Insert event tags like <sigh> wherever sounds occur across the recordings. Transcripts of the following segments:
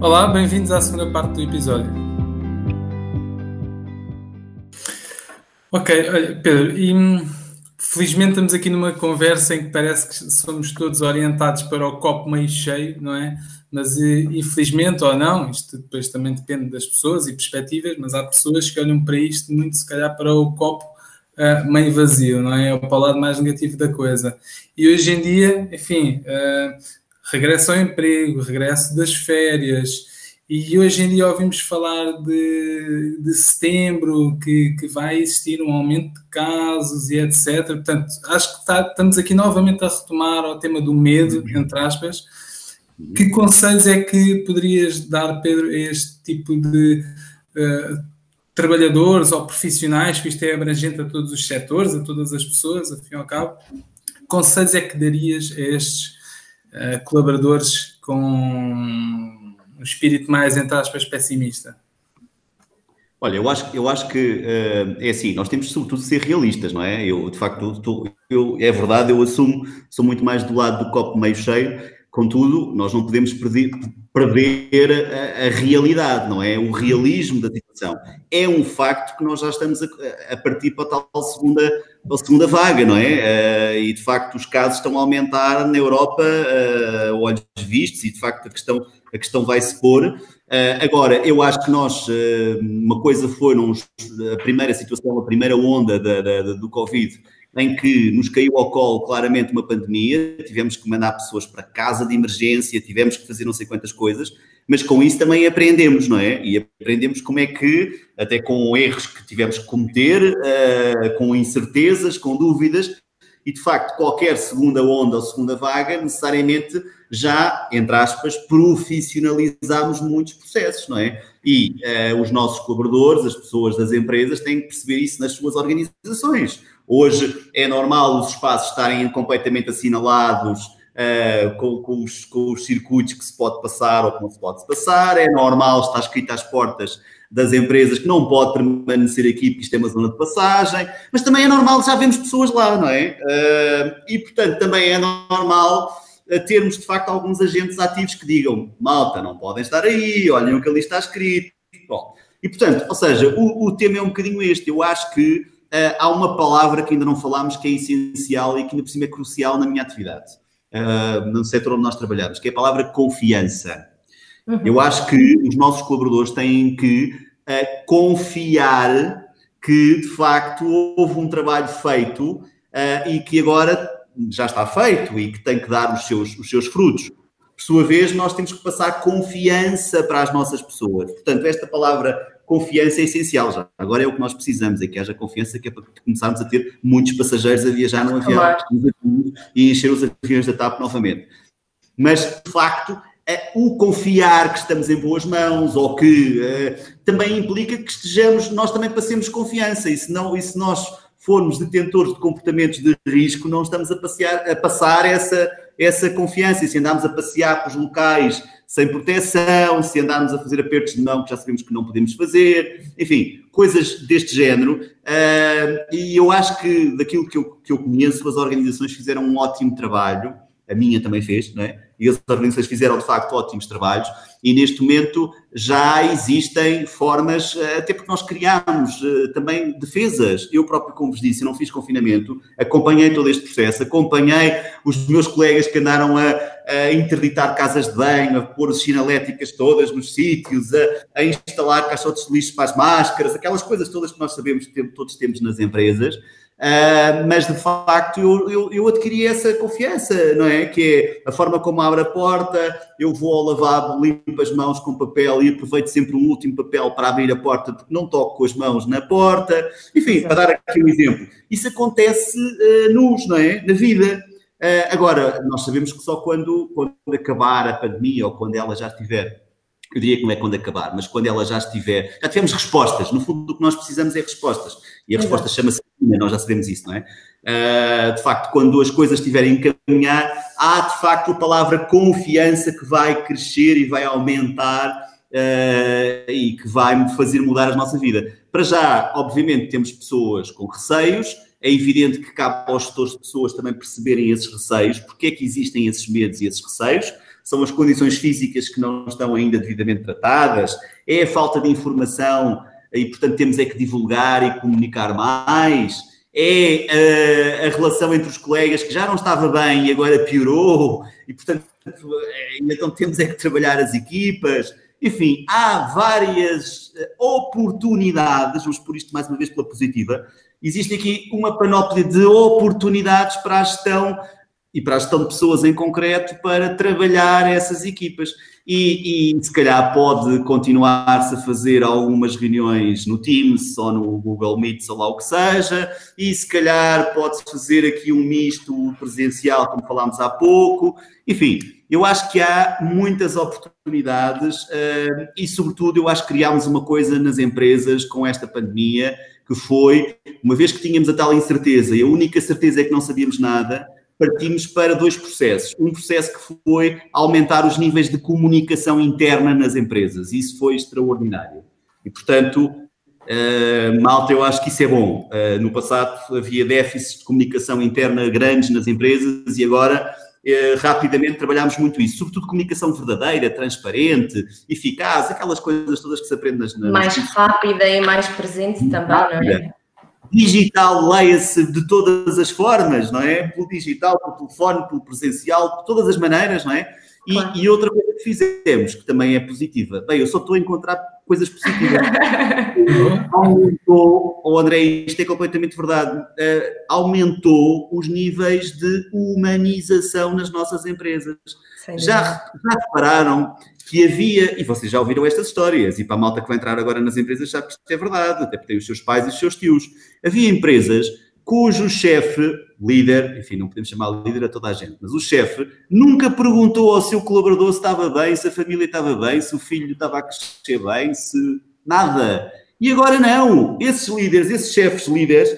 Olá, bem-vindos à segunda parte do episódio. Ok, Pedro, e hum, felizmente estamos aqui numa conversa em que parece que somos todos orientados para o copo meio cheio, não é? Mas infelizmente ou não, isto depois também depende das pessoas e perspectivas, mas há pessoas que olham para isto muito se calhar para o copo uh, meio vazio, não é? Para o lado mais negativo da coisa. E hoje em dia, enfim, uh, regresso ao emprego, regresso das férias, e hoje em dia ouvimos falar de, de setembro, que, que vai existir um aumento de casos e etc. Portanto, acho que está, estamos aqui novamente a retomar ao tema do medo, entre aspas. Que conselhos é que poderias dar, Pedro, a este tipo de uh, trabalhadores ou profissionais, que isto é abrangente a todos os setores, a todas as pessoas, e ao cabo? Conselhos é que darias a estes uh, colaboradores com um espírito mais, entre aspas, pessimista? Olha, eu acho, eu acho que uh, é assim, nós temos sobretudo de ser realistas, não é? Eu, de facto, tô, eu, é verdade, eu assumo, sou muito mais do lado do copo meio cheio, contudo, nós não podemos perder, perder a, a, realidade, não é? O realismo da situação. É um facto que nós já estamos a, a partir para a tal segunda, a segunda vaga, não é? Uh, e de facto os casos estão a aumentar na Europa, uh, olhos vistos, e de facto a questão, a questão vai se pôr. Uh, agora, eu acho que nós, uma coisa foi a primeira situação, a primeira onda da, da, da, do Covid, em que nos caiu ao colo claramente uma pandemia, tivemos que mandar pessoas para casa de emergência, tivemos que fazer não sei quantas coisas, mas com isso também aprendemos, não é? E aprendemos como é que, até com erros que tivemos que cometer, uh, com incertezas, com dúvidas, e de facto qualquer segunda onda ou segunda vaga, necessariamente já, entre aspas, profissionalizamos muitos processos, não é? E uh, os nossos colaboradores, as pessoas das empresas, têm que perceber isso nas suas organizações. Hoje é normal os espaços estarem completamente assinalados uh, com, com, os, com, os, circuitos que se pode passar ou que não se pode passar, é normal estar escrito às portas das empresas que não pode permanecer aqui porque isto é uma zona de passagem, mas também é normal, já vemos pessoas lá, não é? Uh, e portanto também é normal uh, termos de facto alguns agentes ativos que digam malta, não podem estar aí, olhem o que ali está escrito. Bom, e portanto, ou seja, o, o tema é um bocadinho este. Eu acho que uh, há uma palavra que ainda não falámos que é essencial e que ainda por cima é crucial na minha atividade, uh, no setor onde nós trabalhamos, que é a palavra confiança. Uhum. Eu acho que os nossos colaboradores têm que uh, confiar que, de facto, houve um trabalho feito e que agora já está feito e que tem que dar os seus, os seus frutos. Por sua vez, nós temos que passar confiança para as nossas pessoas. Portanto, esta palavra confiança é essencial já. Agora é o que nós precisamos, é que haja confiança, que é para começarmos a ter muitos passageiros a viajar no avião e encher os aviões da TAP novamente. Mas, de facto, é o confiar que estamos em boas mãos ou que uh, também implica que estejamos, nós também passemos confiança e se, não, e se nós formos detentores de comportamentos de risco, não estamos a, passear, a passar essa, essa confiança e se andarmos a passear pelos locais sem proteção, se andarmos a fazer apertos de mão que já sabemos que não podemos fazer, enfim, coisas deste género. Uh, e eu acho que daquilo que eu, que eu conheço, as organizações fizeram um ótimo trabalho, a minha também fez, não é? E as organizações fizeram de facto ótimos trabalhos, e neste momento já existem formas, eh, até porque nós criámos uh, também defesas. Eu próprio, como vos disse, não fiz confinamento, acompanhei todo este processo, acompanhei os meus colegas que andaram a, a interditar casas de banho, a pôr as sinaléticas todas nos sítios, a, a instalar caixotes de lixo para as máscaras, aquelas coisas todas que nós sabemos que todos temos nas empresas. Uh, mas de facto eu, eu, eu, adquiri essa confiança, não é? Que é a forma como abre a porta, eu vou ao lavabo, limpo as mãos com papel e aproveito sempre um último papel para abrir a porta, porque não toco com as mãos na porta. Enfim, para dar aqui um exemplo. Isso acontece uh, nos, não é? Na vida. Uh, agora, nós sabemos que só quando, quando acabar a pandemia ou quando ela já estiver eu diria que não é quando acabar, mas quando ela já estiver, já tivemos respostas. No fundo, o que nós precisamos é respostas. E a resposta chama-se nós já sabemos isso, não é? Uh, de facto, quando as coisas estiverem a encaminhar, há de facto a palavra confiança que vai crescer e vai aumentar uh, e que vai fazer mudar a nossa vida. Para já, obviamente, temos pessoas com receios, é evidente que cabe aos gestores de pessoas também perceberem esses receios, porque é que existem esses medos e esses receios? São as condições físicas que não estão ainda devidamente tratadas, é a falta de informação e, portanto, temos é que divulgar e comunicar mais, é a, a relação entre os colegas que já não estava bem e agora piorou, e, portanto, então temos é que trabalhar as equipas. Enfim, há várias eh, oportunidades, vamos por isto mais uma vez pela positiva, existe aqui uma panóplia de oportunidades para a gestão e para a gestão de pessoas em concreto para trabalhar essas equipas. E, e se calhar pode continuar-se a fazer algumas reuniões no Teams ou no Google Meet, ou lá o que seja, e se calhar pode-se fazer aqui um misto presencial, como falámos há pouco. Enfim, eu acho que há muitas oportunidades uh, e, sobretudo, eu acho que criámos uma coisa nas empresas com esta pandemia, que foi, uma vez que tínhamos a tal incerteza e a única certeza é que não sabíamos nada, partimos para dois processos. Um processo que foi aumentar os níveis de comunicação interna nas empresas. Isso foi extraordinário. E, portanto, uh, malta, eu acho que isso é bom. Uh, no passado havia déficits de comunicação interna grandes nas empresas e agora uh, rapidamente trabalhámos muito isso. Sobretudo comunicação verdadeira, transparente, eficaz, aquelas coisas todas que se aprende nas... nas mais rápida e mais presente também, rápida. não é? Digital leia-se de todas as formas, não é? Pelo digital, pelo telefone, pelo presencial, de todas as maneiras, não é? E, claro. e, outra coisa que fizemos, que também é positiva, bem, eu só estou a encontrar coisas positivas. <laughs> aumentou, oh André, isto é completamente verdade, uh, aumentou os níveis de humanização nas nossas empresas. Já, já repararam que havia, e vocês já ouviram estas histórias, e para a malta que vai entrar agora nas empresas sabe que isto é verdade, até porque tem os seus pais e os seus tios. Havia empresas cujo chefe, líder, enfim, não podemos chamar líder a toda a gente, mas o chefe nunca perguntou ao seu colaborador se estava bem, se a família estava bem, se o filho estava a crescer bem, se nada. E agora não. Esses líderes, esses chefes líderes,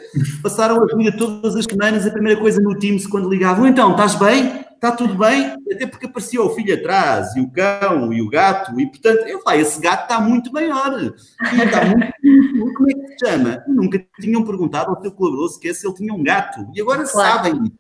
passaram a vida todas as semanas, a primeira coisa no Teams, quando ligavam, então, estás bem? Está tudo bem, até porque apareceu o filho atrás, e o cão, e o gato, e portanto, eu falei, esse gato está muito maior, e está muito, como é que se chama? Nunca tinham perguntado ao seu colaborador sequer se ele tinha um gato, e agora claro. sabem.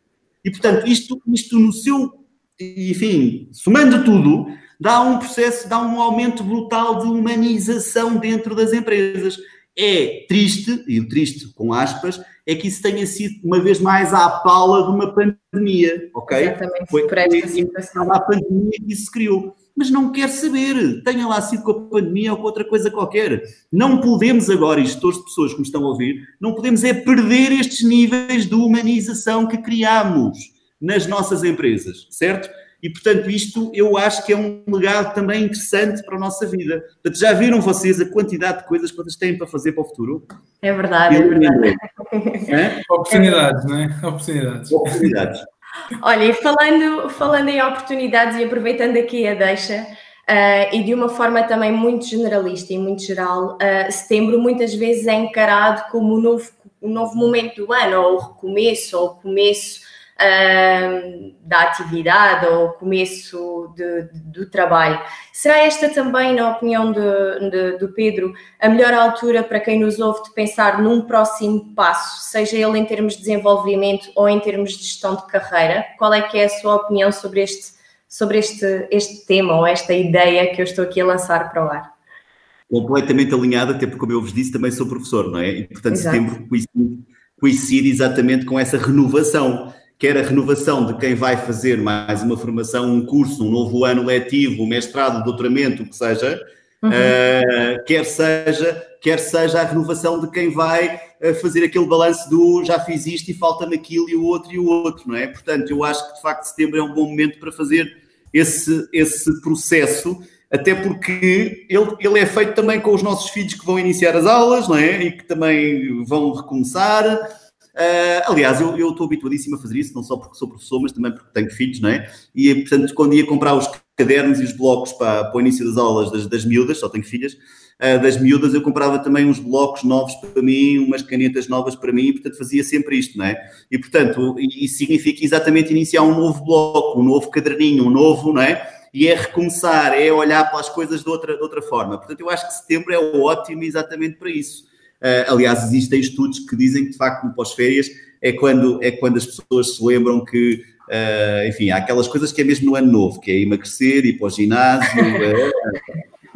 E portanto, isto, isto no seu, enfim, somando tudo, dá um processo, dá um aumento brutal de humanização dentro das empresas. É triste, e o triste com aspas, é que isso tenha sido uma vez mais à pala de uma pandemia, ok? Exatamente, foi por esta situação. A pandemia que isso se criou. Mas não quer saber, tenha lá sido com a pandemia ou com outra coisa qualquer. Não podemos agora, e gestores de pessoas que me estão a ouvir, não podemos é perder estes níveis de humanização que criamos nas nossas empresas, certo? E, portanto, isto eu acho que é um legado também interessante para a nossa vida. Portanto, já viram vocês a quantidade de coisas que vocês têm para fazer para o futuro? É verdade, é verdade. É? <laughs> Oportunidades, não é? Oportunidades. Oportunidades. Olha, e falando, falando em oportunidades e aproveitando aqui a deixa, uh, e de uma forma também muito generalista e muito geral, uh, setembro muitas vezes é encarado como o novo, o novo momento do ano, ou o recomeço, ou o começo da atividade ou começo de, de, do trabalho. Será esta também, na opinião de, do Pedro, a melhor altura para quem nos ouve de pensar num próximo passo, seja ele em termos de desenvolvimento ou em termos de gestão de carreira? Qual é que é a sua opinião sobre este, sobre este, este tema ou esta ideia que eu estou aqui a lançar para o ar? Completamente alinhada, até porque, como eu vos disse, também sou professor, não é? E, portanto, Exato. setembro coincide, coincide exatamente com essa renovação quer a renovação de quem vai fazer mais uma formação, um curso, um novo ano letivo, um mestrado, doutoramento, o que seja, uhum. uh, quer, seja, quer seja a renovação de quem vai uh, fazer aquele balanço do já fiz isto e falta-me aquilo e o outro e o outro, não é? Portanto, eu acho que de facto setembro é um bom momento para fazer esse, esse processo, até porque ele, ele é feito também com os nossos filhos que vão iniciar as aulas, não é? E que também vão recomeçar. Uh, aliás, eu, estou habituadíssimo a fazer isso, não só porque sou professor, mas também porque tenho filhos, não é? E, portanto, quando ia comprar os cadernos e os blocos para, para o início das aulas das, das miúdas, só tenho filhas, uh, das miúdas, eu comprava também uns blocos novos para mim, umas canetas novas para mim, e, portanto, fazia sempre isto, não é? E, portanto, isso significa exatamente iniciar um novo bloco, um novo caderninho, um novo, não é? e é recomeçar, é olhar para as coisas de outra, de outra forma. Portanto, eu acho que setembro é ótimo exatamente para isso. Uh, aliás, existem estudos que dizem que, de facto, no pós-férias é quando, é quando as pessoas se lembram que Uh, enfim, há aquelas coisas que é mesmo no ano novo, que é emagrecer, ir para o ginásio.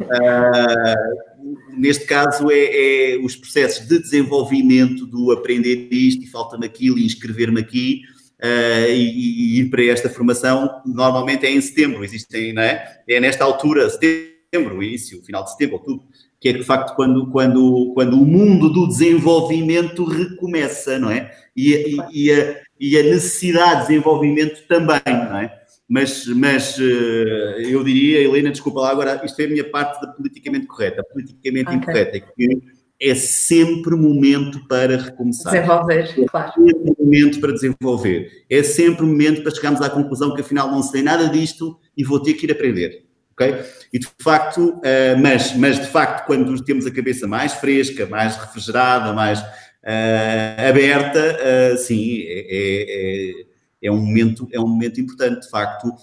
uh, <laughs> neste caso, é, é, os processos de desenvolvimento do aprender isto e falta-me aquilo e inscrever-me aqui. Uh, e, e, ir para esta formação normalmente é em setembro, existem, não é? É nesta altura, setembro, início, final de setembro, outubro, que é de facto quando, quando, quando o mundo do desenvolvimento recomeça, não é? E, e, e, a, e a necessidade de desenvolvimento também, não é? Mas, mas eh, eu diria, Helena, desculpa lá, agora isto é a minha parte da politicamente correta. Politicamente okay. incorreta é que é sempre momento para recomeçar. Desenvolver, claro. É sempre momento para desenvolver. É sempre momento para chegarmos à conclusão que afinal não sei nada disto e vou ter que ir aprender. Ok? E de facto, uh, mas, mas de facto, quando temos a cabeça mais fresca, mais refrigerada, mais uh, aberta, uh, sim, é, é, é, um momento, é um momento importante, de facto.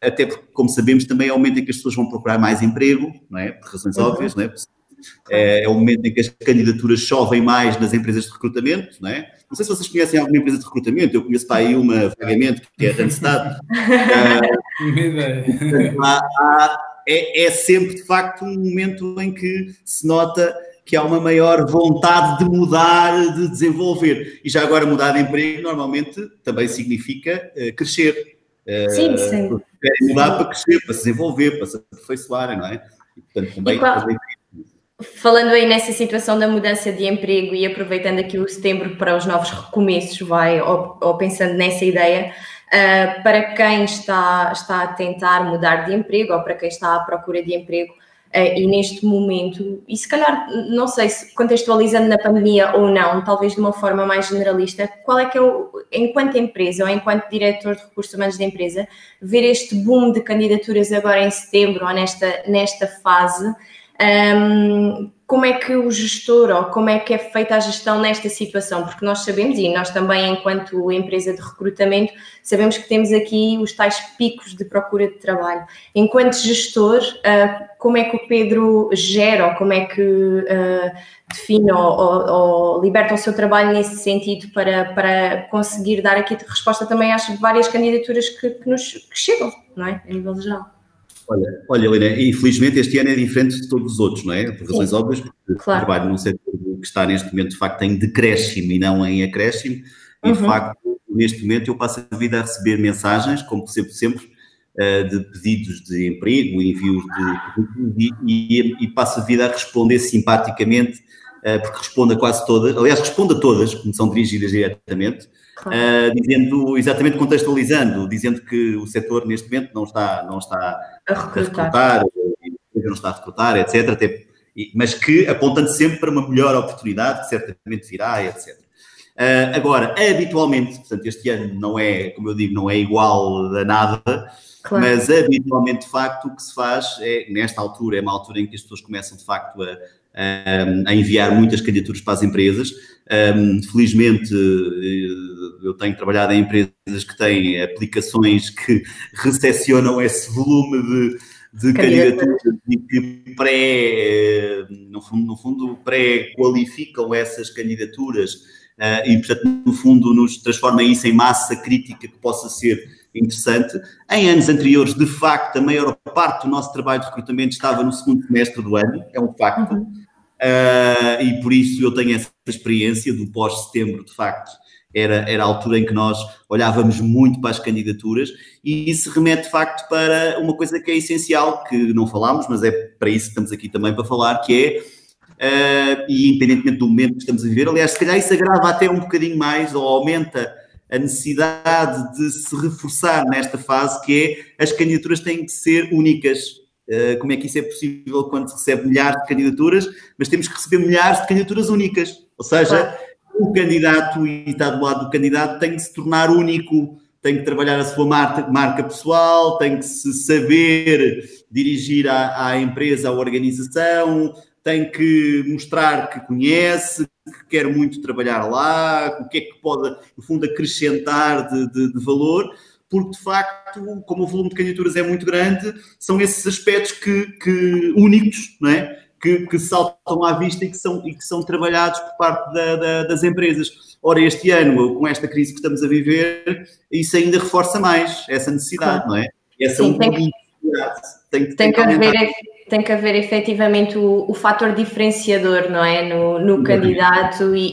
até porque, como sabemos, também é o momento em que as pessoas vão procurar mais emprego, não é? Por razões uhum. óbvias, não é? É, é, o momento em que as candidaturas chovem mais nas empresas de recrutamento, não é? Não sei se vocês conhecem alguma empresa de recrutamento, eu conheço para aí uma vagamente, que é a Randstad. <laughs> <laughs> é, é sempre, de facto, um momento em que se nota que há uma maior vontade de mudar, de desenvolver. E já agora mudar de emprego normalmente também significa uh, crescer. Uh, sim, sim. Mudar sim. para crescer, para se desenvolver, para se aperfeiçoar, não é? E, portanto, também, qual, também Falando aí nessa situação da mudança de emprego e aproveitando aqui o setembro para os novos recomeços, vai, ou, ou pensando nessa ideia, uh, para quem está, está a tentar mudar de emprego ou para quem está à procura de emprego, uh, e neste momento, e se calhar, não sei se contextualizando na pandemia ou não, talvez de uma forma mais generalista, qual é que é o, enquanto empresa ou enquanto diretor de recursos humanos da empresa, ver este boom de candidaturas agora em setembro ou nesta, nesta fase? Um, como é que o gestor ou como é que é feita a gestão nesta situação? Porque nós sabemos, e nós também, enquanto empresa de recrutamento, sabemos que temos aqui os tais picos de procura de trabalho. Enquanto gestor, uh, como é que o Pedro gera ou como é que uh, define ou, ou, ou, liberta o seu trabalho nesse sentido para, para conseguir dar aqui resposta também às várias candidaturas que, que nos que chegam, não é? A nível geral. Olha, olha, Helena, infelizmente este ano é diferente de todos os outros, não é? Por razões Sim. óbvias, porque claro. trabalho num setor que está neste momento, de facto, em decréscimo e não em acréscimo. E, uhum. de facto, neste momento eu passo a vida a receber mensagens, como percebo sempre, uh, de pedidos de emprego, envios de e, e, e passo a vida a responder simpaticamente, porque respondo a quase todas, aliás, respondo a todas, como são dirigidas diretamente, Claro. Uh, dizendo, exatamente contextualizando, dizendo que o setor neste momento não está, não está a recrutar, a recrutar não está a recrutar, etc. Até, mas que apontando sempre para uma melhor oportunidade, que certamente virá, etc. Uh, agora, habitualmente, portanto, este ano não é, como eu digo, não é igual a nada, claro. mas habitualmente, de facto, o que se faz é, nesta altura, é uma altura em que as pessoas começam, de facto, a, a enviar muitas candidaturas para as empresas. Um, felizmente, eh, eu tenho trabalhado em empresas que têm aplicações que <laughs> recepcionam esse volume de, de candidaturas e que pré, eh, no fundo, no fundo pré-qualificam essas candidaturas uh, e, portanto, no fundo, nos transforma isso em massa crítica que possa ser interessante. Em anos anteriores, de facto, a maior parte do nosso trabalho de recrutamento estava no segundo semestre do ano, é um facto. Uhum. Uh, e por isso eu tenho essa experiência do pós-setembro, de facto, era, era a altura em que nós olhávamos muito para as candidaturas e isso remete de facto para uma coisa que é essencial, que não falámos, mas é para isso que estamos aqui também para falar, que é, uh, e independentemente do momento que estamos a viver, aliás, se calhar isso agrava até um bocadinho mais ou aumenta a necessidade de se reforçar nesta fase, que é as candidaturas têm que ser únicas. Eh, como é que isso é possível quando se recebe milhares de candidaturas, mas temos que receber milhares de candidaturas únicas. Ou seja, o candidato e está do lado do candidato tem que se tornar único, tem que trabalhar a sua marca, marca pessoal, tem que se saber dirigir à, à, empresa, à organização, tem que mostrar que conhece, que quer muito trabalhar lá, o que é que pode, no fundo, acrescentar de, de, de valor porque de facto, como o volume de candidaturas é muito grande, são esses aspectos que, que únicos, não é? que, que, saltam à vista e que são, e que são trabalhados por parte da, da, das empresas. Ora, este ano, com esta crise que estamos a viver, isso ainda reforça mais essa necessidade, claro. não é? Essa Sim, tem que, tem, tem, tem que haver tem que haver efetivamente o, o fator diferenciador, não é? No, no candidato e,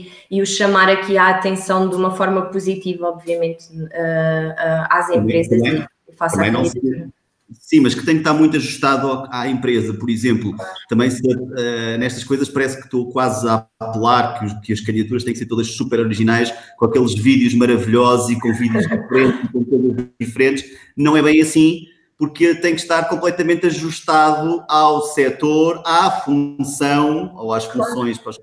e, e, o chamar aqui a atenção de uma forma positiva, obviamente, uh, uh, às empresas também, e face à candidatura. Sim, mas que tem que estar muito ajustado à empresa, por exemplo. Também se, uh, nestas coisas parece que estou quase a apelar que, os, que, as candidaturas têm que ser todas super originais, com aqueles vídeos maravilhosos e com vídeos diferentes, com coisas diferentes. Não é bem assim, porque tem que estar completamente ajustado ao setor, à função ou às funções para as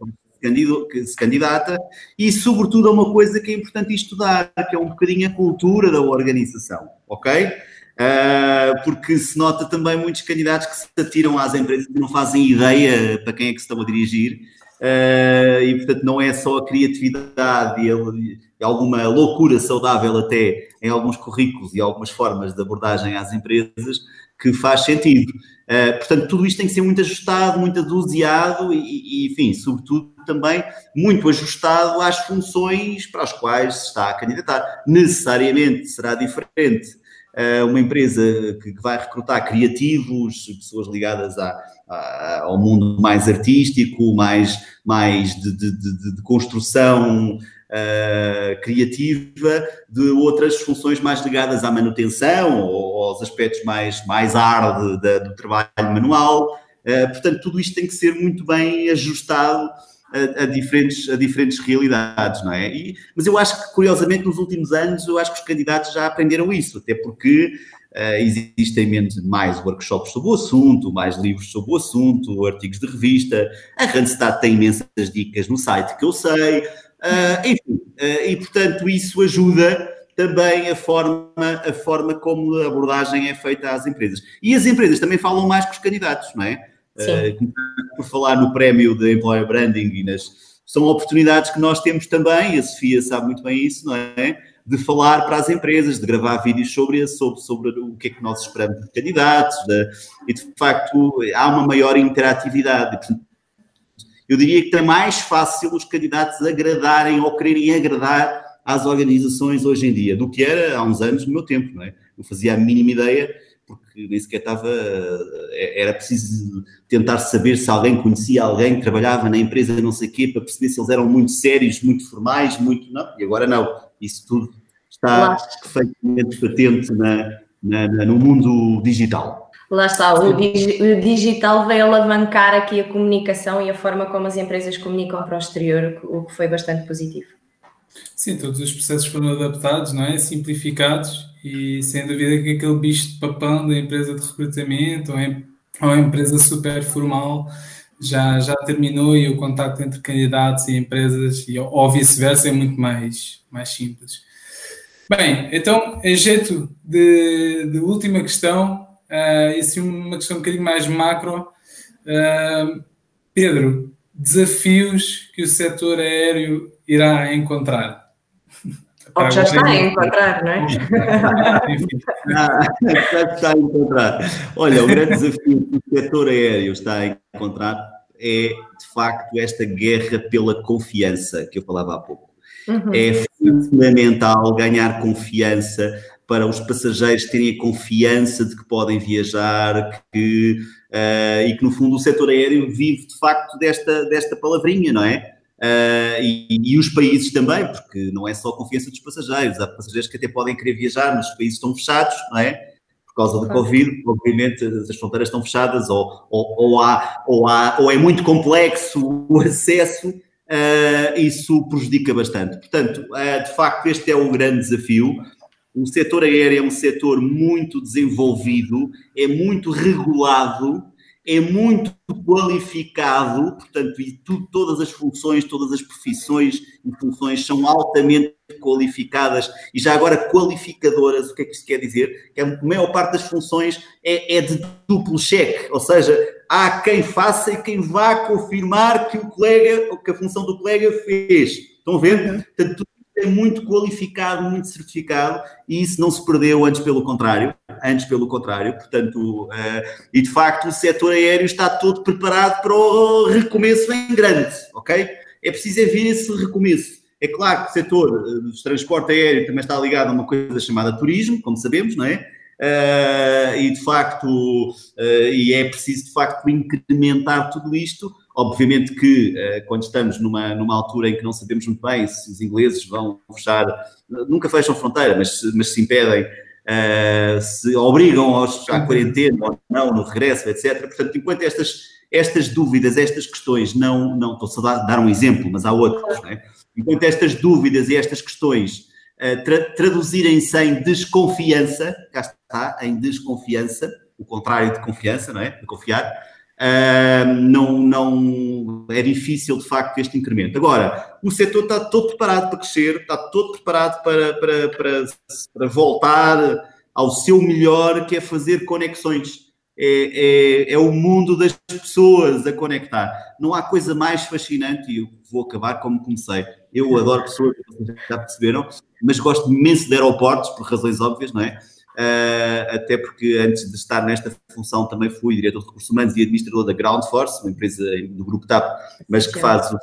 que se candidata e, sobretudo, a uma coisa que é importante estudar, que é um bocadinho a cultura da organização, ok? Uh, porque se nota também muitos candidatos que se atiram às empresas e não fazem ideia para quem é que se estão a dirigir, uh, e portanto não é só a criatividade e, alguma loucura saudável até em alguns currículos e algumas formas de abordagem às empresas que faz sentido. Uh, portanto, tudo isto tem que ser muito ajustado, muito adoseado e, e, enfim, sobretudo também muito ajustado às funções para as quais se está a candidatar. Necessariamente será diferente uma empresa que vai recrutar criativos, pessoas ligadas ao mundo mais artístico, mais, mais de, de, de, de construção uh, criativa, de outras funções mais ligadas à manutenção ou aos aspectos mais, mais hard do trabalho manual. Uh, portanto, tudo isto tem que ser muito bem ajustado a, a, diferentes, a diferentes realidades, não é? E, mas eu acho que, curiosamente, nos últimos anos, eu acho que os candidatos já aprenderam isso, até porque uh, existem menos, mais workshops sobre o assunto, mais livros sobre o assunto, artigos de revista, a Randstad tem imensas dicas no site que eu sei, uh, enfim, uh, e portanto isso ajuda também a forma, a forma como a abordagem é feita às empresas. E as empresas também falam mais com os candidatos, não é? Uh, por falar no prémio de Employer Branding e nas. São oportunidades que nós temos também, e a Sofia sabe muito bem isso, não é? De falar para as empresas, de gravar vídeos sobre, sobre, sobre o que é que nós esperamos de candidatos, de, e de facto há uma maior interatividade. Eu diria que é mais fácil os candidatos agradarem ou quererem agradar às organizações hoje em dia do que era há uns anos no meu tempo, não é? Não fazia a mínima ideia porque nem sequer estava. Eh, era preciso tentar saber se alguém conhecia alguém que trabalhava na empresa, não sei o quê, para perceber se eles eram muito sérios, muito formais, muito. Não, e agora não. Isso tudo está perfeitamente patente na, na, na, no mundo digital. Lá está, o, digital veio alavancar aqui a comunicação e a forma como as empresas comunicam para o exterior, o que foi bastante positivo. Sim, todos os processos foram adaptados, não é? Simplificados e sem dúvida que aquele bicho de papão da empresa de recrutamento ou, em, ou a empresa super formal já, já terminou e o contato entre candidatos e empresas e, ou vice-versa é muito mais, mais simples. Bem, então, em jeito de, de última questão, uh, e assim uma questão um bocadinho mais macro, uh, Pedro, desafios que o setor aéreo irá encontrar? Ou já está a encontrar, não é? <laughs> já está a encontrar. Olha, o grande desafio que o setor aéreo está a encontrar é, de facto, esta guerra pela confiança que eu falava há pouco. Uhum. É fundamental ganhar confiança para os passageiros terem a confiança de que podem viajar que, uh, e que, no fundo, o setor aéreo vive, de facto, desta, desta palavrinha, não é? Uh, e, e, os países também, porque não é só a confiança dos passageiros, há passageiros que até podem querer viajar, mas os países estão fechados, não é? Por causa do Covid, obviamente as fronteiras estão fechadas, ou, ou, ou, há, ou, há, ou é muito complexo o <laughs> acesso, uh, isso prejudica bastante. Portanto, uh, de facto, este é o grande desafio. O setor aéreo é um setor muito desenvolvido, é muito regulado, é muito qualificado, portanto, e tu, todas as funções, todas as profissões e funções são altamente qualificadas e já agora qualificadoras. O que é que isto quer dizer? Que a maior parte das funções é, é de duplo cheque, ou seja, há quem faça e quem vá confirmar que o colega, que a função do colega fez. Estão a ver? Portanto, é muito qualificado, muito certificado, e isso não se perdeu antes pelo contrário, antes pelo contrário, portanto, uh, e de facto o setor aéreo está todo preparado para o recomeço em grande, ok? É preciso é ver esse recomeço. É claro que o setor do transporte aéreo também está ligado a uma coisa chamada turismo, como sabemos, não é? Uh, e de facto, uh, e é preciso de facto incrementar tudo isto. Obviamente que uh, quando estamos numa, numa altura em que não sabemos muito bem se os ingleses vão fechar, nunca fecham fronteira, mas, mas se impedem, se obrigam aos, à quarentena ou não, no regresso, etc. Portanto, enquanto estas, estas dúvidas, estas questões não, não estou a dar um exemplo, mas há outros, né? enquanto estas dúvidas e estas questões tra traduzirem-se em desconfiança, cá está, em desconfiança, o contrário de confiança, não é? De confiar, uh, não, não é difícil de facto este incremento. Agora, o setor está todo preparado para crescer, está todo preparado para, para, para, para voltar ao seu melhor, que é fazer conexões. É, é, é, o mundo das pessoas a conectar. Não há coisa mais fascinante, e eu vou acabar como comecei. Eu adoro pessoas, já perceberam, mas gosto imenso de aeroportos, por razões óbvias, não é? Uh, até porque antes de estar nesta função também fui diretor de recursos humanos e administrador da Ground Force, uma empresa do grupo TAP, mas que faz o,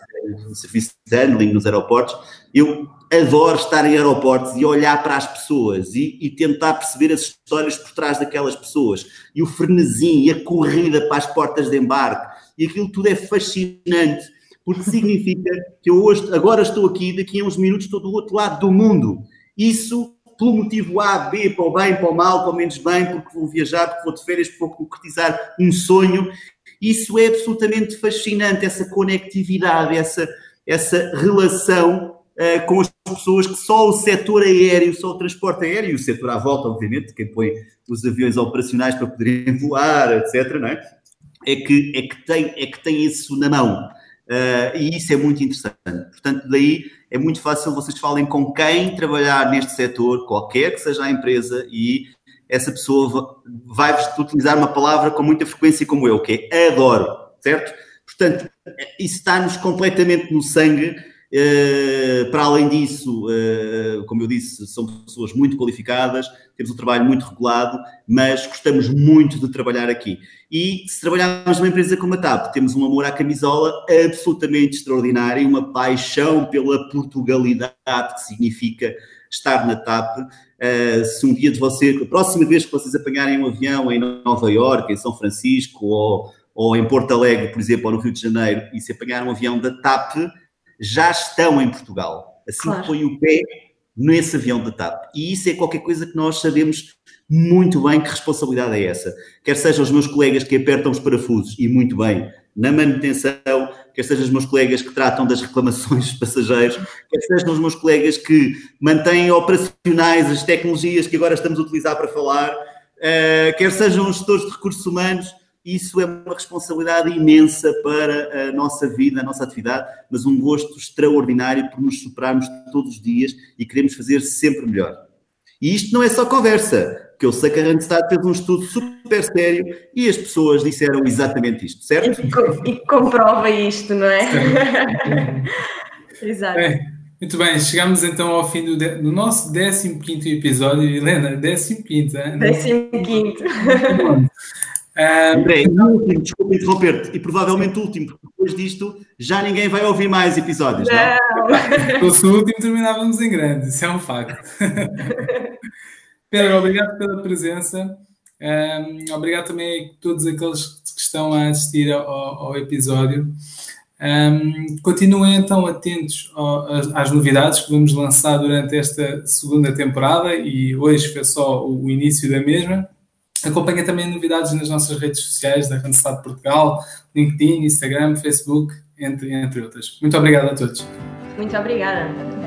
o serviço de handling nos aeroportos. Eu adoro estar em aeroportos e olhar para as pessoas e, e, tentar perceber as histórias por trás daquelas pessoas e o frenesim e a corrida para as portas de embarque e aquilo tudo é fascinante porque significa que eu hoje, agora estou aqui, daqui a uns minutos estou do outro lado do mundo. Isso pelo motivo A, B, para o bem, para o mal, para o menos bem, porque vou viajar, porque vou de férias, porque vou concretizar um sonho. Isso é absolutamente fascinante, essa conectividade, essa, essa relação uh, com as pessoas que só o setor aéreo, só o transporte aéreo e o setor à volta, obviamente, quem põe os aviões operacionais para poderem voar, etc., não é? É que, é, que tem, é que tem isso na mão. Uh, e isso é muito interessante. Portanto, daí é muito fácil vocês falem com quem trabalhar neste setor, qualquer que seja a empresa, e essa pessoa vai-vos utilizar uma palavra com muita frequência como eu, que é adoro, certo? Portanto, isso está-nos completamente no sangue para além disso, uh, como eu disse, são pessoas muito qualificadas, temos um trabalho muito regulado, mas gostamos muito de trabalhar aqui. E se trabalharmos numa empresa como a TAP, temos um amor à camisola absolutamente extraordinário, uma paixão pela Portugalidade, que significa estar na TAP. Uh, se um dia de você, a próxima vez que vocês apanharem um avião em Nova Iorque, em São Francisco ou, ou em Porto Alegre, por exemplo, ou no Rio de Janeiro, e se apanhar um avião da TAP, já estão em Portugal. Assim claro. que põe o pé nesse avião da TAP. E isso é qualquer coisa que nós sabemos muito bem que responsabilidade é essa. Quer sejam os meus colegas que apertam os parafusos, e muito bem, na manutenção, quer sejam os meus colegas que tratam das reclamações dos passageiros, quer sejam os meus colegas que mantêm operacionais as tecnologias que agora estamos a utilizar para falar, uh, quer sejam os gestores de recursos humanos, isso é uma responsabilidade imensa para a nossa vida, a nossa atividade, mas um gosto extraordinário por nos superarmos todos os dias e queremos fazer sempre melhor. E isto não é só conversa, que eu sei que a Randstad fez um estudo super sério e as pessoas disseram exatamente isto, certo? E, comprova isto, não é? <laughs> <laughs> Exato. É, muito bem, chegamos então ao fim do, de, do nosso 15 episódio. Helena, 15, hein? 15. Um, André, último, desculpa interromper-te, e provavelmente o último, porque depois disto já ninguém vai ouvir mais episódios, não? não? Se fosse o último, terminávamos em grande, isso é um facto. <laughs> Pedro, obrigado pela presença. Um, obrigado também a todos aqueles que estão a assistir ao, ao episódio. Um, continuem então atentos ao, às, às, novidades que vamos lançar durante esta segunda temporada e hoje foi só o, o início da mesma. Acompanha também novidades nas nossas redes sociais da Randstad Portugal, LinkedIn, Instagram, Facebook, entre, entre outras. Muito obrigado a todos. Muito obrigada.